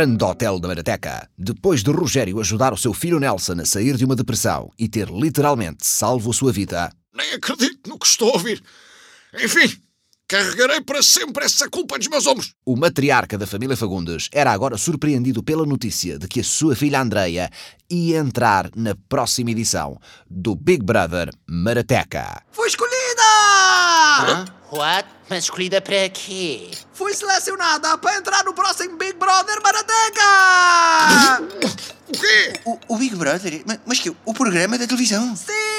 grande hotel da Marateca, depois de Rogério ajudar o seu filho Nelson a sair de uma depressão e ter literalmente salvo a sua vida, Nem acredito no que estou a ouvir. Enfim, carregarei para sempre essa culpa dos meus ombros. o matriarca da família Fagundes era agora surpreendido pela notícia de que a sua filha Andreia ia entrar na próxima edição do Big Brother Marateca. Escolhida! What? Mas escolhida para quê? Fui selecionada para entrar no próximo Big Brother Marateca! O quê? O, o Big Brother? Mas, mas que? O programa da televisão? Sim!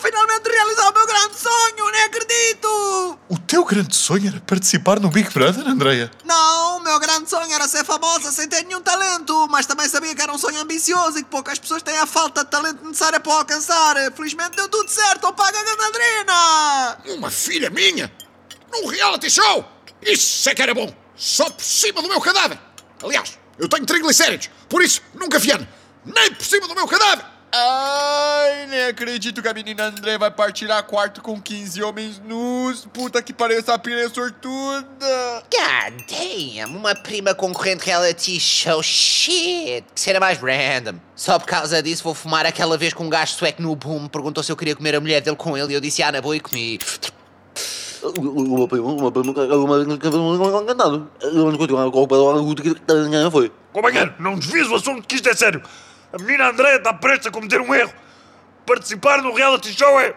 Vou finalmente realizar o meu grande sonho, nem acredito! O teu grande sonho era participar no Big Brother, Andreia? Não, o meu grande sonho era ser famosa sem ter nenhum talento, mas também sabia que era um sonho ambicioso e que poucas pessoas têm a falta de talento necessária para o alcançar. Felizmente deu tudo certo, eu pago a Gandandrina! Uma filha minha? Num reality show? Isso é que era bom. Só por cima do meu cadáver. Aliás, eu tenho triglicéridos, por isso nunca viano. Nem por cima do meu cadáver. Ai, nem acredito que a menina André vai partilhar quarto com 15 homens nus. Puta que pariu, essa piranha sortuda. God damn, uma prima concorrente reality show. Shit, que cena mais random. Só por causa disso vou fumar aquela vez com um gajo sueco no boom. Perguntou se eu queria comer a mulher dele com ele e eu disse, ah, na boa e comi. Foi. Companheiro, não desvies o assunto que isto é sério. A menina Andréia está prestes a cometer um erro. Participar no reality show é.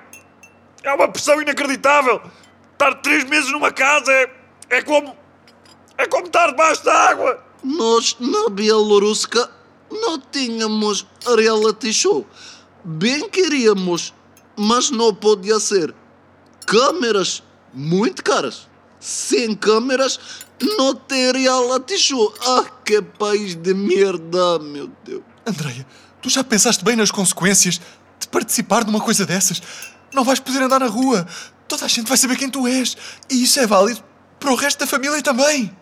é uma pressão inacreditável. Estar três meses numa casa é. é como. é como estar debaixo da água. Nós, na Bielorrússia, não tínhamos reality show. Bem queríamos, mas não podia ser. Câmeras muito caras. Sem câmeras, não tem reality show. Ah, que país de merda, meu Deus. Andreia, tu já pensaste bem nas consequências de participar numa coisa dessas? Não vais poder andar na rua. Toda a gente vai saber quem tu és. E isso é válido para o resto da família também.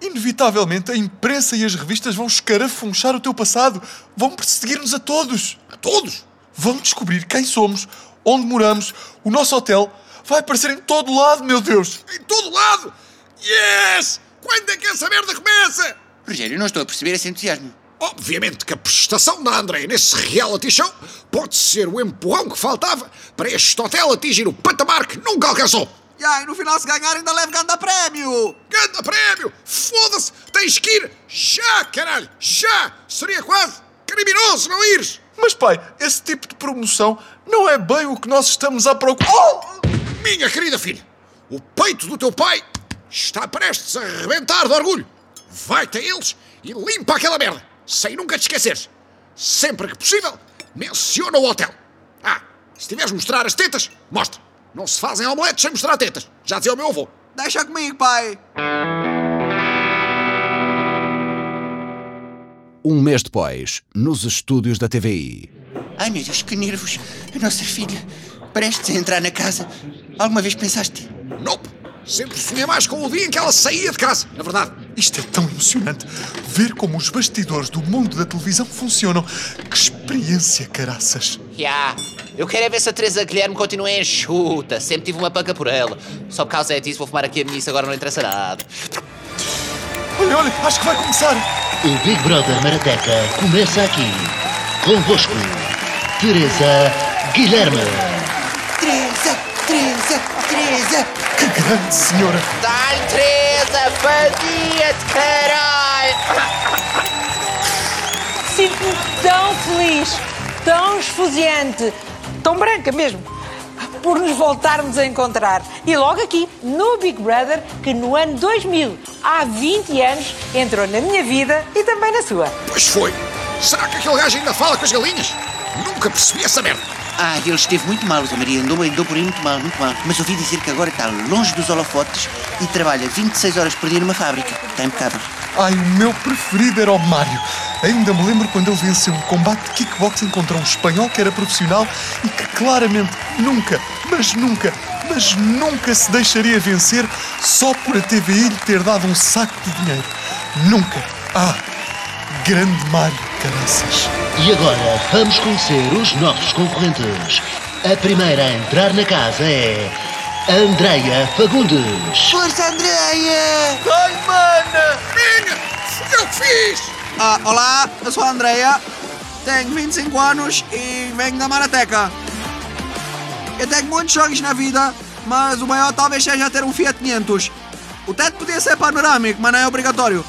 Inevitavelmente, a imprensa e as revistas vão escarafunchar o teu passado. Vão perseguir-nos a todos. A todos? Vão descobrir quem somos, onde moramos, o nosso hotel. Vai aparecer em todo lado, meu Deus. Em todo lado. Yes! Quando é que essa merda começa? Rogério, não estou a perceber esse entusiasmo. Obviamente que a prestação da André nesse reality show pode ser o empurrão que faltava para este hotel atingir o patamar que nunca alcançou. E aí, no final, se ganhar, ainda leva ganda prémio. Ganda prémio! Foda-se! Tens que ir já, caralho! Já! Seria quase criminoso não ires! Mas pai, esse tipo de promoção não é bem o que nós estamos à procura. Oh! Minha querida filha, o peito do teu pai está prestes a arrebentar de orgulho. Vai-te a eles e limpa aquela merda, sem nunca te esqueceres. Sempre que possível, menciona o hotel. Ah, se tiveres mostrar as tetas, mostra. Não se fazem omeletes sem mostrar tetas. Já dizia o meu avô. Deixa comigo, pai. Um mês depois, nos estúdios da TVI. Ai meu Deus, que nervos. A nossa filha, prestes a entrar na casa. Alguma vez pensaste? Nope. Sempre sonhei mais com o dia em que ela saía de casa, na verdade. Isto é tão emocionante. Ver como os bastidores do mundo da televisão funcionam. Que experiência, caraças. Yeah. Eu quero é ver se a Teresa Guilherme continua enxuta. Sempre tive uma panca por ela. Só por causa disso vou fumar aqui a missa, agora não interessa nada. Olha, olha, acho que vai começar. O Big Brother Marateca começa aqui. Convosco, Teresa Guilherme. Teresa, Teresa, Teresa. Grande senhora. Dá-lhe, Teresa! Vadia-te, caralho! Sinto-me tão feliz, tão esfuziante, tão branca mesmo, por nos voltarmos a encontrar. E logo aqui, no Big Brother, que no ano 2000, há 20 anos, entrou na minha vida e também na sua. Pois foi. Será que aquele gajo ainda fala com as galinhas? Nunca percebi essa merda. Ah, ele esteve muito mal, José Maria. Andou, andou por aí muito mal, muito mal. Mas ouvi dizer que agora está longe dos holofotes e trabalha 26 horas por dia numa fábrica. Está impecável. Ai, o meu preferido era o Mário. Ainda me lembro quando ele venceu um combate de kickboxing contra um espanhol que era profissional e que claramente nunca, mas nunca, mas nunca se deixaria vencer só por a TVI lhe ter dado um saco de dinheiro. Nunca. Ah, grande Mário, caraças. E agora vamos conhecer os nossos concorrentes. A primeira a entrar na casa é. Andreia Fagundes. Força, Andréia! Ai, mana! Minha Fui eu que fiz! Ah, olá, eu sou a Andreia, tenho 25 anos e venho da Marateca. Eu tenho muitos sonhos na vida, mas o maior talvez seja ter um Fiat 500. O teto podia ser panorâmico, mas não é obrigatório.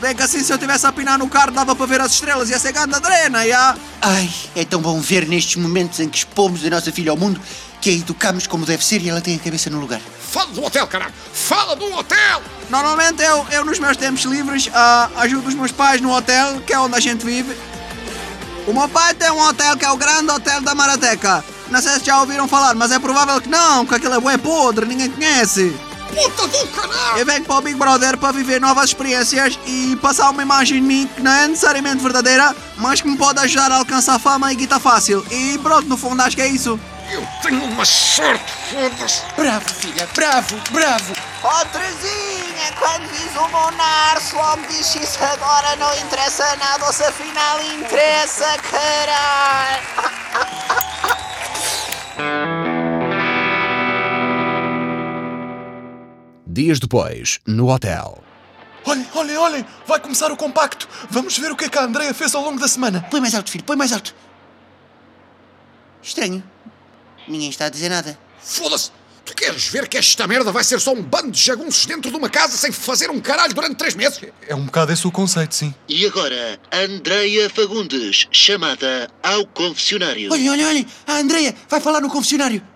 Bem que assim, se eu tivesse a pinar no carro, dava para ver as estrelas, ia ser grande adrena, já. Ai, é tão bom ver nestes momentos em que expomos a nossa filha ao mundo que a educamos como deve ser e ela tem a cabeça no lugar. Fala do hotel, caralho! Fala do hotel! Normalmente eu, eu nos meus tempos livres, ah, ajudo os meus pais no hotel, que é onde a gente vive. O meu pai tem um hotel que é o Grande Hotel da Marateca. Não sei se já ouviram falar, mas é provável que não, que aquilo é bué podre, ninguém conhece. Puta do caralho! Eu venho para o Big Brother para viver novas experiências e passar uma imagem de mim que não é necessariamente verdadeira, mas que me pode ajudar a alcançar fama e guita fácil. E pronto, no fundo acho que é isso. Eu tenho uma sorte, foda-se! Bravo, filha, bravo, bravo. Oh, Terezinha, quando vis o Monar, só me diz se isso agora não interessa nada ou se afinal interessa, caralho. Dias depois, no hotel. Olhem, olhem, olhem! Vai começar o compacto! Vamos ver o que é que a Andreia fez ao longo da semana. Põe mais alto, filho, põe mais alto. Estranho. Ninguém está a dizer nada. Foda-se! Tu queres ver que esta merda vai ser só um bando de jagunços dentro de uma casa sem fazer um caralho durante três meses? É um bocado esse o conceito, sim. E agora, Andreia Fagundes, chamada ao confessionário. Olhem, olhem, olhem. A Andreia vai falar no confessionário.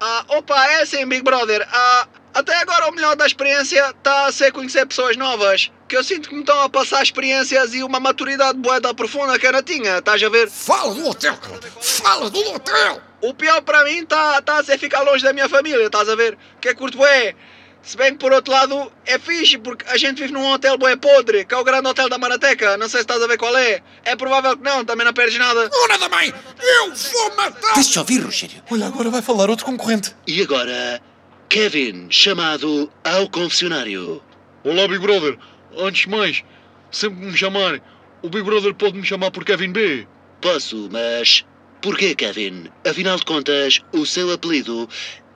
Ah, opa, é assim, Big Brother. Ah, até agora o melhor da experiência está a ser conhecer pessoas novas. Que eu sinto que me estão a passar experiências e uma maturidade boeda profunda que eu não tinha, estás a ver? Fala do hotel, caralho! Fala do hotel! O pior para mim está tá a ser ficar longe da minha família, estás a ver? Que é curto bué. Se bem que por outro lado é fixe, porque a gente vive num hotel bué podre, que é o grande hotel da Marateca. Não sei se estás a ver qual é. É provável que não, também não perdes nada. Dona da mãe! Eu vou matar! Deixa-te ouvir, Rogério. Olha, agora vai falar outro concorrente. E agora, Kevin, chamado ao confessionário. Olá, Big Brother. Antes de mais, sempre que me chamarem, o Big Brother pode me chamar por Kevin B. Posso, mas porquê, Kevin? Afinal de contas, o seu apelido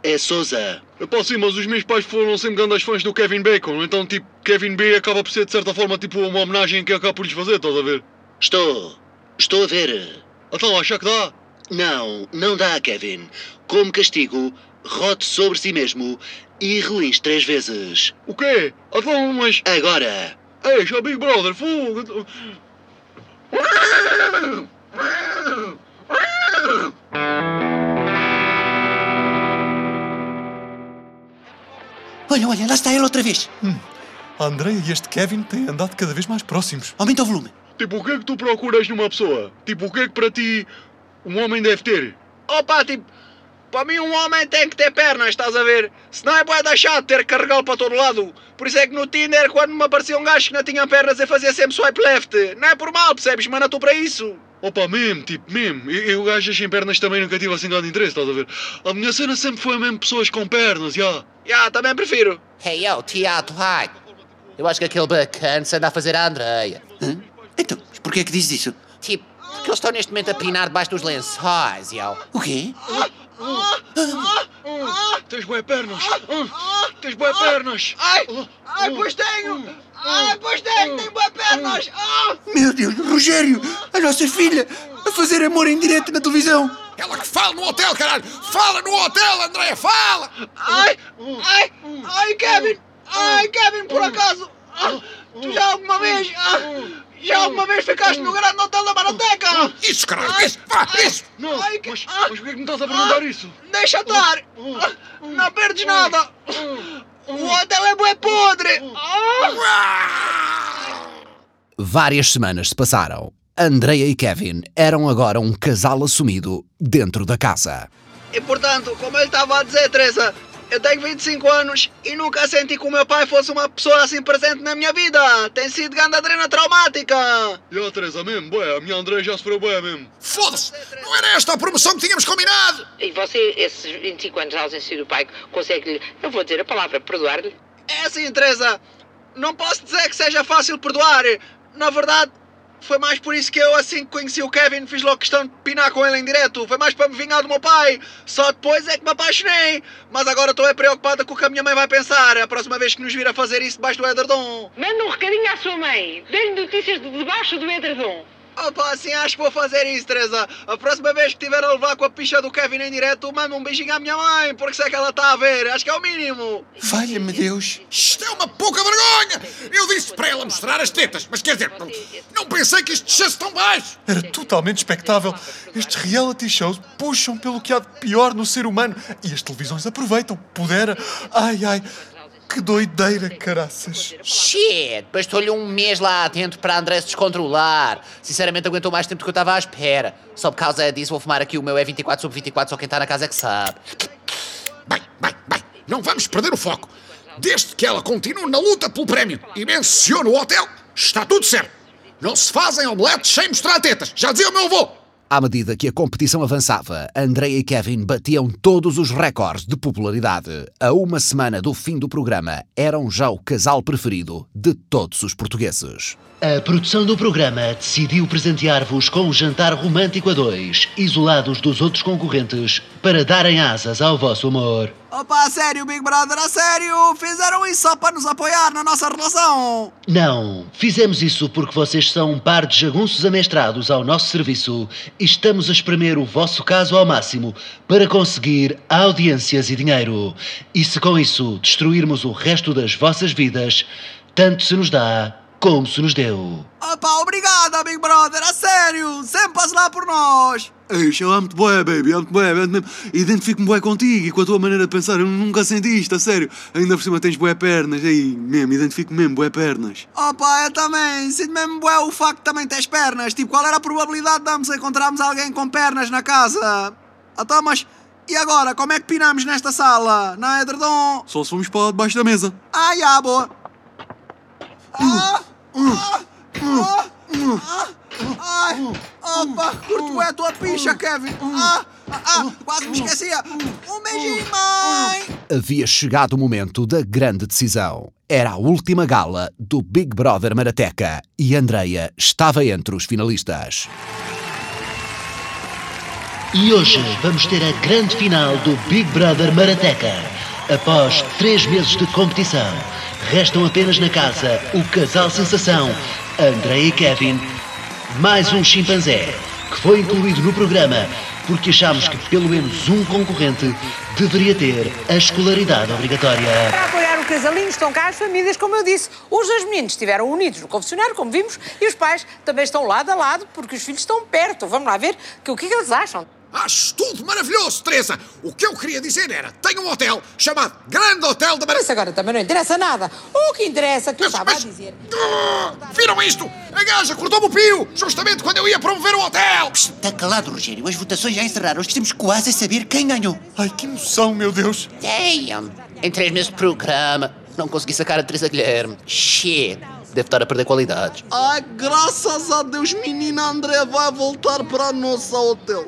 é Souza. Epá, sim, mas os meus pais foram sempre grandes fãs do Kevin Bacon, então, tipo, Kevin B acaba por ser, de certa forma, tipo, uma homenagem que acaba por lhes fazer, estás a ver? Estou. Estou a ver. Então, acha que dá? Não, não dá, Kevin. Como castigo, rote sobre si mesmo e relinche três vezes. O quê? Então, mas... Agora. Ei, já Big Brother, fogo! Olha, olha, lá está ele outra vez. A Andreia e este Kevin têm andado cada vez mais próximos. Aumenta o volume. Tipo, o que é que tu procuras numa pessoa? Tipo, o que é que para ti um homem deve ter? Opa, tipo, para mim um homem tem que ter pernas, estás a ver? Senão é bué da chato ter que carregá-lo para todo lado. Por isso é que no Tinder, quando me aparecia um gajo que não tinha pernas, eu fazia sempre swipe left. Não é por mal, percebes? Mas não estou para isso. Opa, mesmo, tipo, mesmo. Eu, gajas sem pernas também nunca tive assim grande interesse, estás a ver? A minha cena sempre foi mesmo pessoas com pernas, já. Já, também prefiro. Hey, yo, Teatro High. Eu acho que aquele bacana se anda a fazer a Andreia. Hã? Então, mas porquê é que dizes isso? Tipo, porque eles estão neste momento a pinar debaixo dos lençóis, yo. O quê? Tens boas pernas. Ah, Tens boas pernas. Ai, ai, pois tenho. Ai, pois tenho, tenho boas pernas. Ah! Meu Deus, Rogério! A nossa filha a fazer amor em direto na televisão! Ela que fala no hotel, caralho! Fala no hotel, Andréia, fala! Ai, ai, ai, Kevin. Ai, Kevin, por acaso. ah, Tu já alguma vez... ah, Já alguma vez ficaste no grande hotel da Marateca? Isso, caralho, isso, vá, isso! Não, Ai, que- mas, ah. mas porquê que me estás a perguntar isso? Deixa estar. Ah, Não perdes nada. O hotel é bué podre. Ah! Várias semanas se passaram. Andreia e Kevin eram agora um casal assumido dentro da casa. E portanto, como ele estava a dizer, Teresa, eu tenho 25 anos e nunca senti que o meu pai fosse uma pessoa assim presente na minha vida. Tem sido grande adrena traumática. E a Teresa mesmo, bué, a minha André já sofreu bué mesmo. Foda-se! Não era esta a promoção que tínhamos combinado! E você, esses 25 anos de ausência do pai, consegue-lhe, não vou dizer a palavra, perdoar-lhe? É assim, Teresa. Não posso dizer que seja fácil perdoar. Na verdade, Foi mais por isso que eu, assim que conheci o Kevin, fiz logo questão de pinar com ele em direto. Foi mais para me vingar do meu pai. Só depois é que me apaixonei. Mas agora estou é preocupada com o que a minha mãe vai pensar. A próxima vez que nos vir a fazer isso debaixo do edredom. Manda um recadinho à sua mãe. Dê-lhe notícias de debaixo do edredom. Opa, assim acho que vou fazer isso, Teresa. A próxima vez que tiver a levar com a picha do Kevin em direto, manda um beijinho à minha mãe, porque sei que ela está a ver. Acho que é o mínimo. Valha-me Deus. Isto é uma pouca vergonha! Eu disse para ela mostrar as tetas, mas quer dizer, não, não pensei que isto descesse tão baixo! Era totalmente expectável. Estes reality shows puxam pelo que há de pior no ser humano e as televisões aproveitam. Pudera. Ai, ai. Que doideira, caraças. Shit, bastou-lhe um mês lá atento para André se descontrolar. Sinceramente, aguentou mais tempo do que eu estava à espera. Só por causa disso, vou fumar aqui o meu é 24 sobre 24, só quem está na casa é que sabe. Bem, bem, bem, não vamos perder o foco. Desde que ela continue na luta pelo prémio e mencione o hotel, está tudo certo. Não se fazem omeletes sem mostrar tetas, já dizia o meu avô. À medida que a competição avançava, Andreia e Kevin batiam todos os recordes de popularidade. A uma semana do fim do programa, eram já o casal preferido de todos os portugueses. A produção do programa decidiu presentear-vos com um jantar romântico a dois, isolados dos outros concorrentes, para darem asas ao vosso amor. Opa, a sério, Big Brother, a sério. Fizeram isso só para nos apoiar na nossa relação. Não, fizemos isso porque vocês são um par de jagunços amestrados ao nosso serviço e estamos a espremer o vosso caso ao máximo para conseguir audiências e dinheiro. E se com isso destruirmos o resto das vossas vidas, tanto se nos dá como se nos deu. Opa, obrigada, Big Brother, a sério. Sempre passe lá por nós. Eixa, eu amo-te bué, baby, amo-te bué, amo-te mesmo. Identifico-me bué contigo e com a tua maneira de pensar. Eu nunca senti isto, a sério. Ainda por cima tens bué pernas, aí, mesmo, identifico mesmo, bué pernas. Opa, eu também. Sinto mesmo bué o facto de também tens pernas. Tipo, qual era a probabilidade de ambos encontrarmos alguém com pernas na casa? Então, mas... E agora, como é que pinamos nesta sala? Na edredom? Só se formos para lá debaixo da mesa. Ah, já, boa. Ah, ah, ah, ah, opa, curto bué a tua picha, Kevin. Ah, ah, ah, quase me esquecia. Um beijinho, mãe. Havia chegado o momento da grande decisão. Era a última gala do Big Brother Marateca e Andreia estava entre os finalistas. E hoje vamos ter a grande final do Big Brother Marateca. Após três meses de competição, restam apenas na casa o casal sensação, André e Kevin, mais um chimpanzé, que foi incluído no programa porque achámos que pelo menos um concorrente deveria ter a escolaridade obrigatória. Para apoiar o casalinho estão cá as famílias, como eu disse. Os dois meninos estiveram unidos no confessionário, como vimos, e os pais também estão lado a lado, porque os filhos estão perto. Vamos lá ver que, o que é que eles acham. Acho tudo maravilhoso, Teresa. O que eu queria dizer era, tem um hotel chamado Grande Hotel da Maravilha. Isso agora também não interessa nada. O que interessa é que eu estava a dizer. Ah, viram isto? A gaja cortou-me o pio, justamente quando eu ia promover o hotel. Está calado, Rogério. As votações já encerraram. Estamos quase a saber quem ganhou. Ai, que emoção, meu Deus. Damn! Em três meses de programa, não consegui sacar a Teresa Guilherme. Shit! Deve estar a perder qualidades. Ai, graças a Deus, menina André vai voltar para a nossa hotel.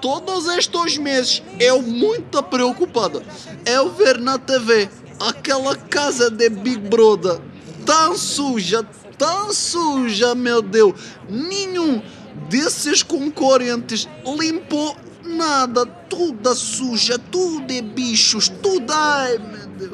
Todos estes meses, eu muito preocupada. Eu ver na TV aquela casa de Big Brother tão suja, tão suja, meu Deus. Nenhum desses concorrentes limpou nada. Tudo suja, tudo é bichos, tudo. Ai, meu Deus.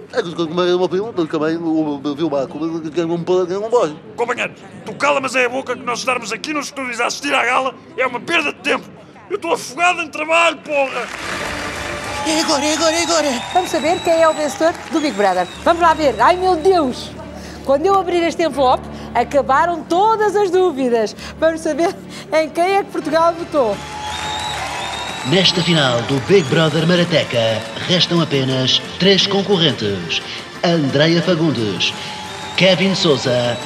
Companheiro, tu cala, mas é a boca que nós estarmos aqui nos estúdios a assistir à gala é uma perda de tempo. Eu estou afogado em trabalho, porra! É agora, é agora, é agora. Vamos saber quem é o vencedor do Big Brother. Vamos lá ver. Ai, meu Deus! Quando eu abrir este envelope, acabaram todas as dúvidas. Vamos saber em quem é que Portugal votou. Nesta final do Big Brother Marateca, restam apenas três concorrentes: Andreia Fagundes, Kevin Souza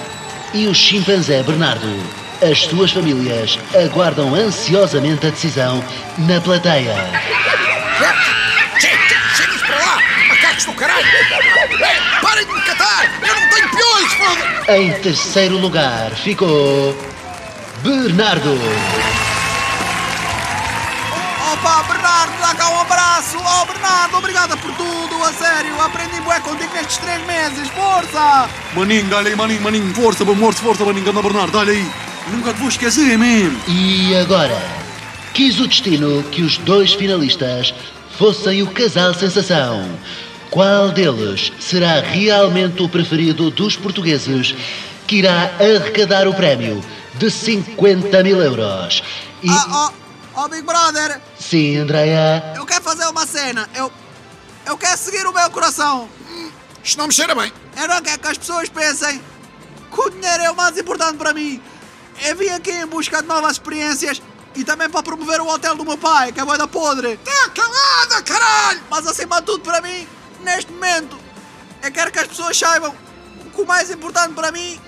e o chimpanzé Bernardo. As suas famílias aguardam ansiosamente a decisão na plateia. Cheguem para lá, macacos do caralho. Ei, parem de me catar, eu não tenho peões, foda Em terceiro lugar ficou Bernardo. Opa, Bernardo, dá cá um abraço. Oh, Bernardo, obrigada por tudo, a sério. Aprendi bué contigo nestes três meses, força! Maninho, dá-lhe aí, maninho, maninho, força, bom, força, força, maninho, anda Bernardo, dá-lhe aí. Nunca te vou esquecer mesmo. E agora, quis o destino que os dois finalistas fossem o casal sensação. Qual deles será realmente o preferido dos portugueses que irá arrecadar o prémio de 50 mil euros? E... Oh, oh, oh, Big Brother, Sim, Andrea. eu quero fazer uma cena. Eu, eu quero seguir o meu coração. Isto não me cheira bem. Eu não quero que as pessoas pensem que o dinheiro é o mais importante para mim. Eu vim aqui em busca de novas experiências e também para promover o hotel do meu pai, que é boa da podre. Tá calada, caralho! Mas acima de tudo para mim, neste momento, eu quero que as pessoas saibam que o mais importante para mim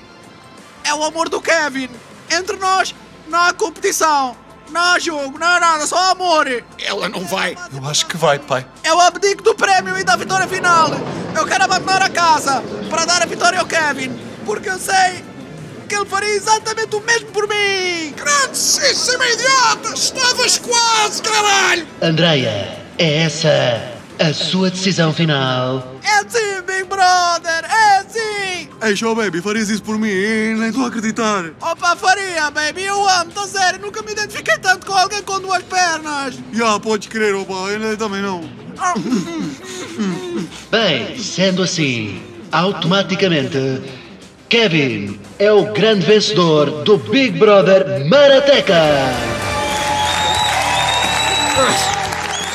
é o amor do Kevin. Entre nós não há competição, não há jogo, não há nada, só amor. Ela não vai. Eu acho que vai, pai. Eu abdico do prémio e da vitória final. Eu quero abandonar a casa para dar a vitória ao Kevin, porque eu sei que ele faria exatamente o mesmo por mim. Grandíssima idiota! Estavas quase, caralho! Andrea, é essa a sua decisão final? É sim, Big Brother, é sim! Ei, show baby, farias isso por mim? Nem estou a acreditar. Opa, faria, baby, eu amo, tá sério, nunca me identifiquei tanto com alguém com duas pernas. Já, podes crer, opa, eu também não. Bem, sendo assim, automaticamente, Kevin é o grande vencedor do Big Brother Marateca.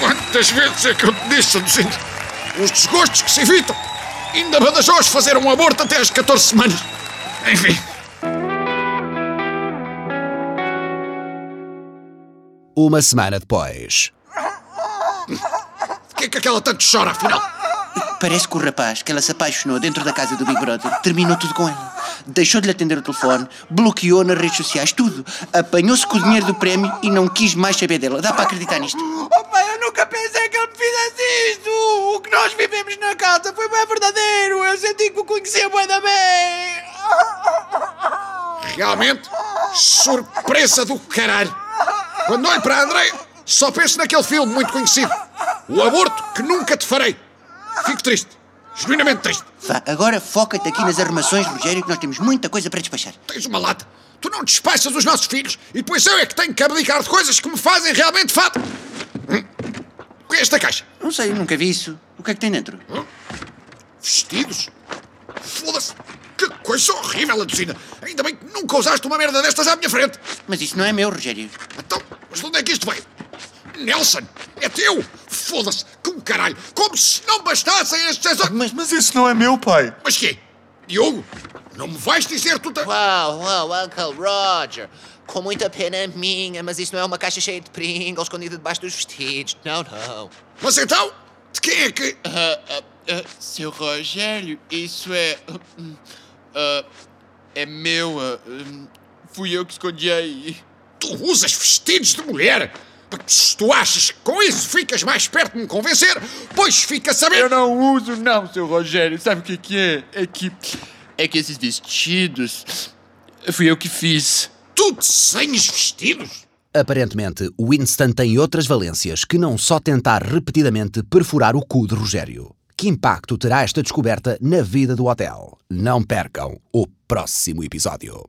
Quantas vezes é que eu te disse, Saducinto? Os desgostos que se evitam. Ainda Badajoz fazer um aborto até às 14 semanas. Enfim. Uma semana depois. Porquê que aquela tanto chora, afinal? Parece que o rapaz que ela se apaixonou dentro da casa do Big Brother terminou tudo com ela. Deixou de lhe atender o telefone, bloqueou nas redes sociais, tudo. Apanhou-se com o dinheiro do prémio e não quis mais saber dela. Dá para acreditar nisto? Opa, eu nunca pensei que ele me fizesse isto. O que nós vivemos na casa foi bem verdadeiro. Eu senti que o conhecia bem da bem. Realmente, surpresa do caralho. Quando olho para André, só penso naquele filme muito conhecido. O aborto que nunca te farei. Fico triste. Genuinamente triste. Vá, agora foca-te aqui nas armações, Rogério, que nós temos muita coisa para despachar. Tens uma lata. Tu não despachas os nossos filhos e depois eu é que tenho que abdicar de coisas que me fazem realmente falta. Hum. O que é esta caixa? Não sei, nunca vi isso. O que é que tem dentro? Vestidos? Foda-se. Que coisa horrível, Aducina. Ainda bem que nunca usaste uma merda destas à minha frente. Mas isso não é meu, Rogério. Então, mas de onde é que isto veio? Nelson, é teu? Foda-se, como caralho. Como se não bastassem estes... Mas, Mas, isso não é meu, pai. mas quê? Diogo, não me vais dizer tu... Te... Uau, uau, Uncle Roger. Com muita pena minha, mas isso não é uma caixa cheia de Pringles escondida debaixo dos vestidos. Não, não. Mas então, de quem é que... Ah, ah, ah, seu Rogério, isso é. hum, ah, é meu. hum, fui eu que escondi aí. Tu usas vestidos de mulher? Se tu achas que com isso ficas mais perto de me convencer, pois fica a saber... Eu não uso, não, seu Rogério. Sabe o que, que é? É que. É que esses vestidos. Fui eu que fiz. Tu desenhas vestidos? Aparentemente, Winston tem outras valências que não só tentar repetidamente perfurar o cu de Rogério. Que impacto terá esta descoberta na vida do hotel? Não percam o próximo episódio.